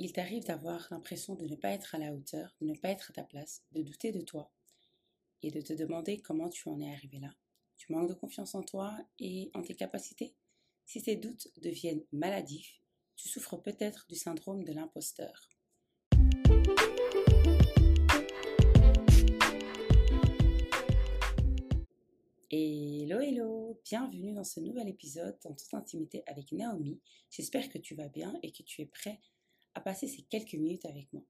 il t'arrive d'avoir l'impression de ne pas être à la hauteur, de ne pas être à ta place, de douter de toi et de te demander comment tu en es arrivé là. Tu manques de confiance en toi et en tes capacités. Si ces doutes deviennent maladifs, tu souffres peut-être du syndrome de l'imposteur. Hello hello, bienvenue dans ce nouvel épisode en toute intimité avec Naomi. J'espère que tu vas bien et que tu es prêt à passer ces quelques minutes avec moi.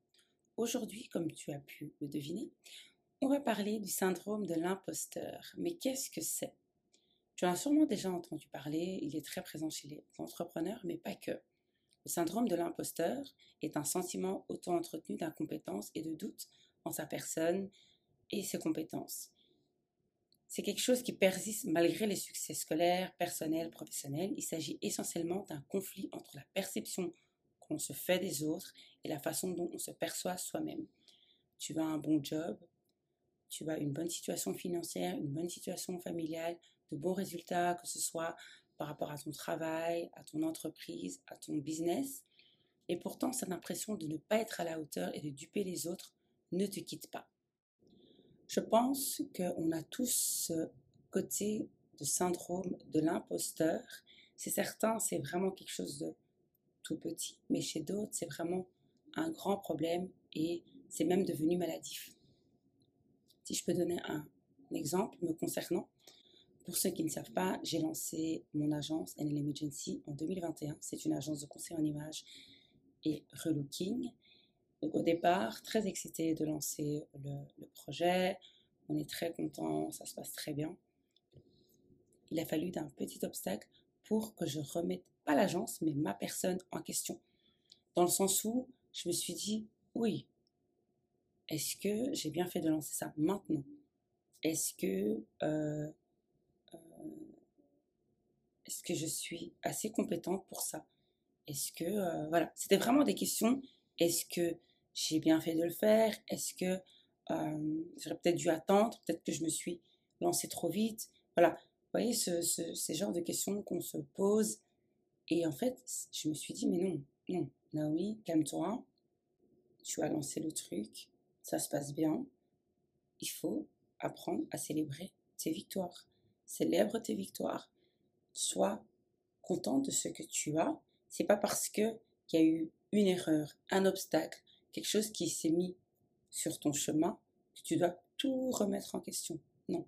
Aujourd'hui, comme tu as pu le deviner, on va parler du syndrome de l'imposteur. Mais qu'est-ce que c'est? Tu as sûrement déjà entendu parler, il est très présent chez les entrepreneurs, mais pas que. Le syndrome de l'imposteur est un sentiment auto-entretenu d'incompétence et de doute en sa personne et ses compétences. C'est quelque chose qui persiste malgré les succès scolaires, personnels, professionnels. Il s'agit essentiellement d'un conflit entre la perception qu'on se fait des autres et la façon dont on se perçoit soi-même. Tu as un bon job, tu as une bonne situation financière, une bonne situation familiale, de bons résultats, que ce soit par rapport à ton travail, à ton entreprise, à ton business. Et pourtant, cette impression de ne pas être à la hauteur et de duper les autres ne te quitte pas. Je pense qu'on a tous ce côté de syndrome de l'imposteur. C'est certain, c'est vraiment quelque chose de petit, mais chez d'autres, c'est vraiment un grand problème et c'est même devenu maladif. Si je peux donner un, exemple me concernant, pour ceux qui ne savent pas, j'ai lancé mon agence NLM Agency en 2021. C'est une agence de conseil en images et relooking. Au départ, très excité de lancer le, projet. On est très content, ça se passe très bien. Il a fallu d'un petit obstacle pour que je remette pas l'agence, mais ma personne en question. Dans le sens où je me suis dit, oui, est-ce que j'ai bien fait de lancer ça maintenant? Est-ce que, euh, euh, est-ce que je suis assez compétente pour ça? Est-ce que, euh, voilà, c'était vraiment des questions. Est-ce que j'ai bien fait de le faire? Est-ce que j'aurais peut-être dû attendre? Peut-être que je me suis lancée trop vite? Voilà, vous voyez, ce, ce, ces genres de questions qu'on se pose. Et en fait, je me suis dit, mais non, non, Naomi, calme-toi. Tu as lancé le truc, ça se passe bien. Il faut apprendre à célébrer tes victoires. Célèbre tes victoires. Sois content de ce que tu as. C'est pas parce que il y a eu une erreur, un obstacle, quelque chose qui s'est mis sur ton chemin, que tu dois tout remettre en question. Non,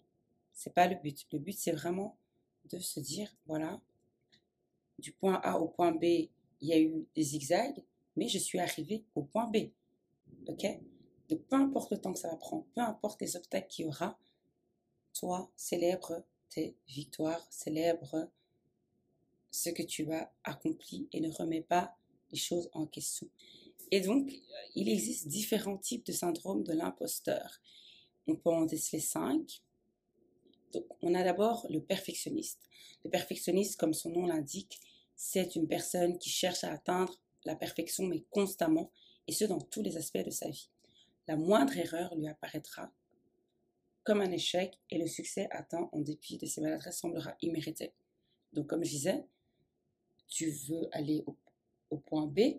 c'est pas le but. Le but, c'est vraiment de se dire, voilà, du point A au point B, il y a eu des zigzags, mais je suis arrivé au point B. Ok? Donc, peu importe le temps que ça va prendre, peu importe les obstacles qu'il y aura, toi, célèbre tes victoires, célèbre ce que tu as accompli et ne remets pas les choses en question. Et donc, il existe différents types de syndrome de l'imposteur. On peut en déceler cinq. Donc, on a d'abord le perfectionniste. Le perfectionniste, comme son nom l'indique, c'est une personne qui cherche à atteindre la perfection, mais constamment, et ce dans tous les aspects de sa vie. La moindre erreur lui apparaîtra comme un échec et le succès atteint en dépit de ses maladresses semblera immérité. Donc, comme je disais, tu veux aller au, point B,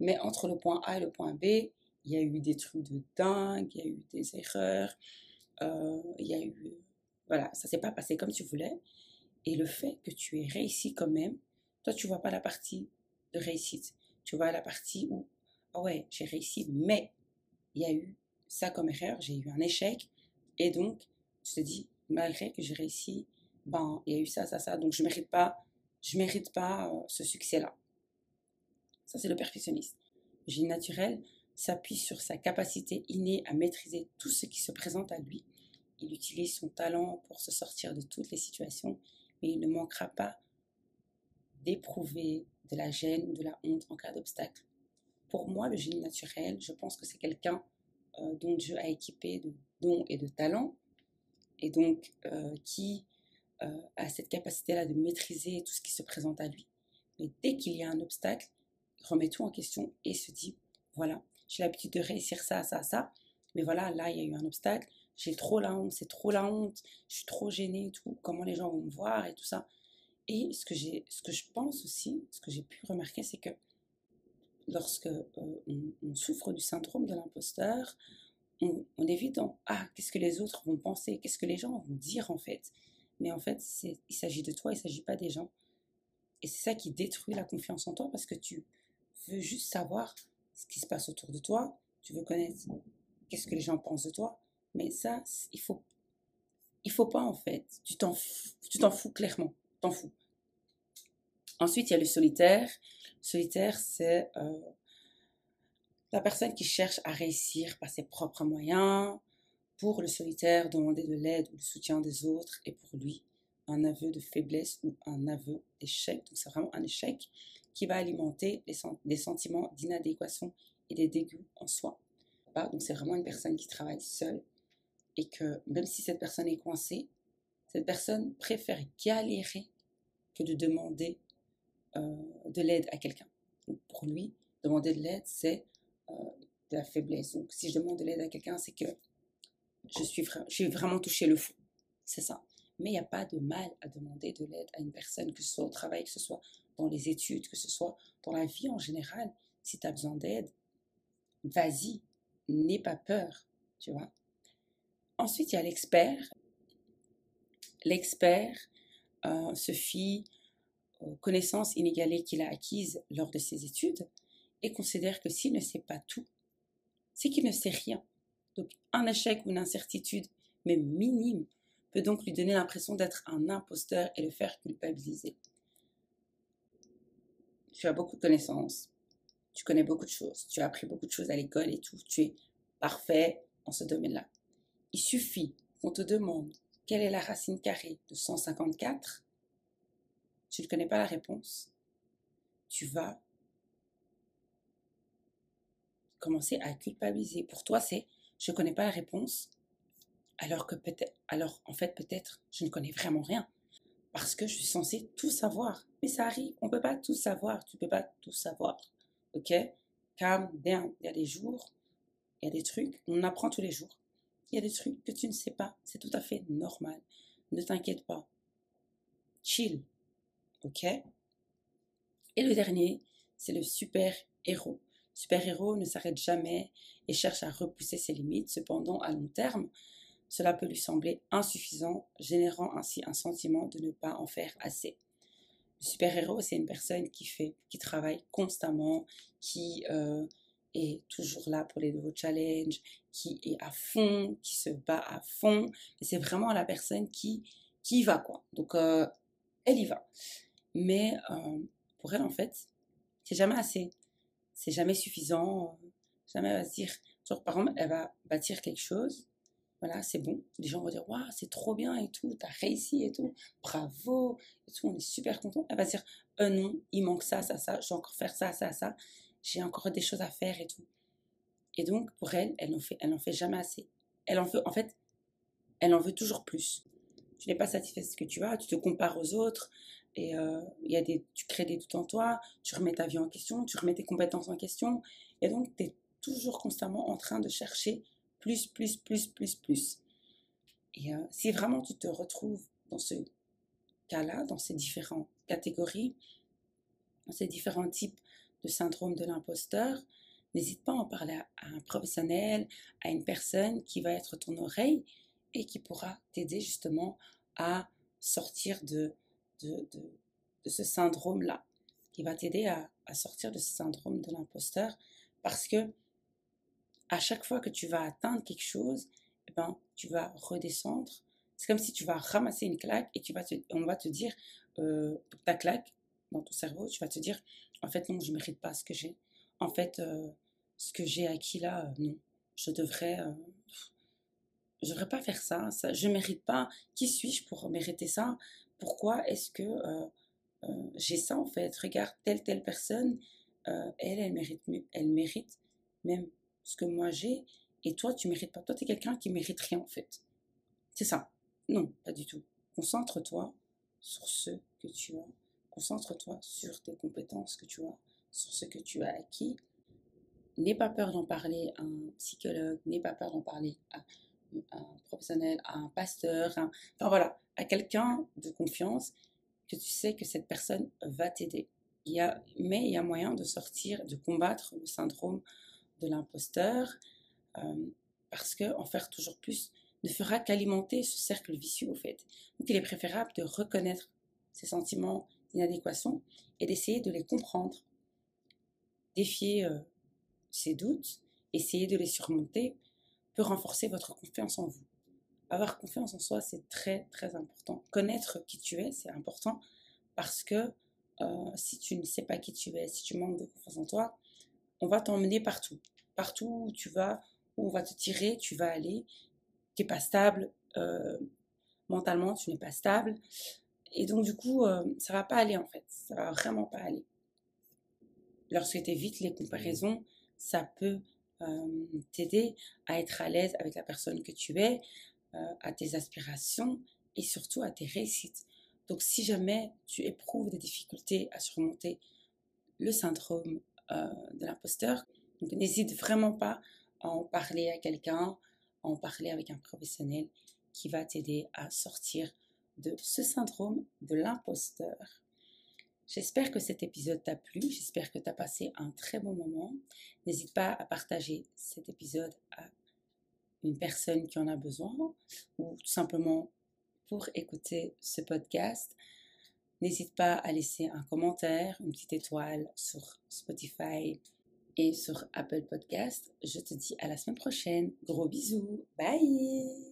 mais entre le point A et le point B, il y a eu des trucs de dingue, il y a eu des erreurs, euh, il y a eu... Voilà, ça s'est pas passé comme tu voulais. Et le fait que tu aies réussi quand même, toi, tu vois pas la partie de réussite. Tu vois la partie où, ah ouais, j'ai réussi, mais il y a eu ça comme erreur, j'ai eu un échec. Et donc, tu te dis, malgré que j'ai réussi, ben, il y a eu ça, ça, ça, donc je mérite pas, je mérite pas euh, ce succès-là. Ça, c'est le perfectionniste. Le génie naturel s'appuie sur sa capacité innée à maîtriser tout ce qui se présente à lui. Il utilise son talent pour se sortir de toutes les situations, mais il ne manquera pas d'éprouver de la gêne ou de la honte en cas d'obstacle. Pour moi, le génie naturel, je pense que c'est quelqu'un euh, dont Dieu a équipé de dons et de talents, et donc euh, qui euh, a cette capacité-là de maîtriser tout ce qui se présente à lui. Mais dès qu'il y a un obstacle, remet tout en question et se dit, voilà, j'ai l'habitude de réussir ça, ça, ça, mais voilà, là, il y a eu un obstacle, j'ai trop la honte, c'est trop la honte, je suis trop gênée et tout, comment les gens vont me voir et tout ça. Et ce que, j'ai, ce que je pense aussi, ce que j'ai pu remarquer, c'est que lorsque euh, on, souffre du syndrome de l'imposteur, on, évite en ah qu'est-ce que les autres vont penser, qu'est-ce que les gens vont dire en fait. Mais en fait, il s'agit de toi, il ne s'agit pas des gens. Et c'est ça qui détruit la confiance en toi parce que tu veux juste savoir ce qui se passe autour de toi, tu veux connaître qu'est-ce que les gens pensent de toi, mais ça, il faut, il faut pas en fait. Tu t'en fous, tu t'en fous clairement, t'en fous. Ensuite, il y a le solitaire. solitaire, c'est euh, la personne qui cherche à réussir par ses propres moyens. Pour le solitaire, demander de l'aide ou le soutien des autres est pour lui un aveu de faiblesse ou un aveu d'échec. Donc c'est vraiment un échec qui va alimenter des sentiments d'inadéquation et des dégoûts en soi. Donc c'est vraiment une personne qui travaille seule et que même si cette personne est coincée, cette personne préfère galérer que de demander de l'aide à quelqu'un. Pour lui, demander de l'aide, c'est euh, de la faiblesse. Donc si je demande de l'aide à quelqu'un, c'est que je suis, je suis vraiment touché le fond. C'est ça. Mais il n'y a pas de mal à demander de l'aide à une personne, que ce soit au travail, que ce soit dans les études, que ce soit dans la vie en général. Si tu as besoin d'aide, vas-y, n'aie pas peur, tu vois. Ensuite, il y a l'expert. L'expert euh, se fie connaissances inégalées qu'il a acquises lors de ses études et considère que s'il ne sait pas tout, c'est qu'il ne sait rien. Donc un échec ou une incertitude, même minime, peut donc lui donner l'impression d'être un imposteur et le faire culpabiliser. Tu as beaucoup de connaissances, tu connais beaucoup de choses, tu as appris beaucoup de choses à l'école et tout, tu es parfait en ce domaine-là. Il suffit qu'on te demande quelle est la racine carrée de 154, tu ne connais pas la réponse, tu vas commencer à culpabiliser. Pour toi, c'est je ne connais pas la réponse, alors que peut-être, alors en fait peut-être je ne connais vraiment rien parce que je suis censée tout savoir. Mais ça arrive, on ne peut pas tout savoir, tu ne peux pas tout savoir. Ok? Calm down. Il y a des jours, il y a des trucs, on apprend tous les jours. Il y a des trucs que tu ne sais pas, c'est tout à fait normal. Ne t'inquiète pas. Chill. Ok Et le dernier, c'est le super-héros. Super-héros ne s'arrête jamais et cherche à repousser ses limites. Cependant, à long terme, cela peut lui sembler insuffisant, générant ainsi un sentiment de ne pas en faire assez. Le super-héros, c'est une personne qui fait, qui travaille constamment, qui euh, est toujours là pour les nouveaux challenges, qui est à fond, qui se bat à fond. Et c'est vraiment la personne qui, qui y va, quoi. Donc, euh, elle y va. Mais euh, pour elle, en fait, c'est jamais assez. C'est jamais suffisant. Jamais elle va se dire, genre, par exemple, elle va bâtir quelque chose voilà, c'est bon. Les gens vont dire, waouh, c'est trop bien et tout, t'as réussi et tout, bravo, et tout, on est super content. Elle va dire, euh, non, il manque ça, ça, ça, je dois encore faire ça, ça, ça, j'ai encore des choses à faire et tout. Et donc, pour elle, elle n'en fait, elle n'en fait jamais assez. Elle en veut, en fait, elle en veut toujours plus. Tu n'es pas satisfait de ce que tu as, tu te compares aux autres, et euh, y a des, tu crées des doutes en toi, tu remets ta vie en question, tu remets tes compétences en question, et donc tu es toujours constamment en train de chercher plus, plus, plus, plus, plus. Et euh, si vraiment tu te retrouves dans ce cas-là, dans ces différentes catégories, dans ces différents types de syndrome de l'imposteur, n'hésite pas à en parler à, un professionnel, à une personne qui va être ton oreille et qui pourra t'aider justement à sortir de, de, ce syndrome-là, qui va t'aider à, sortir de ce syndrome de l'imposteur parce que à chaque fois que tu vas atteindre quelque chose, eh ben, tu vas redescendre. C'est comme si tu vas ramasser une claque et tu vas on va te dire, euh, ta claque dans ton cerveau, tu vas te dire, en fait, non, je ne mérite pas ce que j'ai. En fait, euh, ce que j'ai acquis là, euh, non, je devrais, je devrais pas faire ça, ça je ne mérite pas. Qui suis-je pour mériter ça? Pourquoi est-ce que j'ai ça en fait? Regarde, telle, telle personne, elle, elle mérite, elle mérite même ce que moi j'ai, et toi, tu mérites pas. Toi, tu es quelqu'un qui mérite rien, en fait. C'est ça. Non, pas du tout. Concentre-toi sur ce que tu as. Concentre-toi sur tes compétences que tu as, sur ce que tu as acquis. N'aie pas peur d'en parler à un psychologue, n'aie pas peur d'en parler à, un professionnel, un pasteur, enfin voilà, à quelqu'un de confiance que tu sais que cette personne va t'aider. Il y a, mais il y a moyen de sortir, de combattre le syndrome de l'imposteur, euh, parce que en faire toujours plus ne fera qu'alimenter ce cercle vicieux au fait. Donc il est préférable de reconnaître ces sentiments d'inadéquation et d'essayer de les comprendre, défier euh, ces doutes, essayer de les surmonter peut renforcer votre confiance en vous. Avoir confiance en soi, c'est très très important. Connaître qui tu es, c'est important parce que euh, si tu ne sais pas qui tu es, si tu manques de confiance en toi, on va t'emmener partout. Partout où tu vas, où on va te tirer, tu vas aller. Tu n'es pas stable, euh, mentalement, tu n'es pas stable. Et donc, du coup, euh, ça va pas aller en fait. Ça va vraiment pas aller. Lorsque tu évites les comparaisons, ça peut euh, t'aider à être à l'aise avec la personne que tu es, à tes aspirations et surtout à tes réussites. Donc, si jamais tu éprouves des difficultés à surmonter le syndrome de l'imposteur, n'hésite vraiment pas à en parler à quelqu'un, à en parler avec un professionnel qui va t'aider à sortir de ce syndrome de l'imposteur. J'espère que cet épisode t'a plu, j'espère que tu as passé un très bon moment. N'hésite pas à partager cet épisode à une personne qui en a besoin ou tout simplement pour écouter ce podcast. N'hésite pas à laisser un commentaire, une petite étoile sur Spotify et sur Apple Podcast. Je te dis à la semaine prochaine. Gros bisous. Bye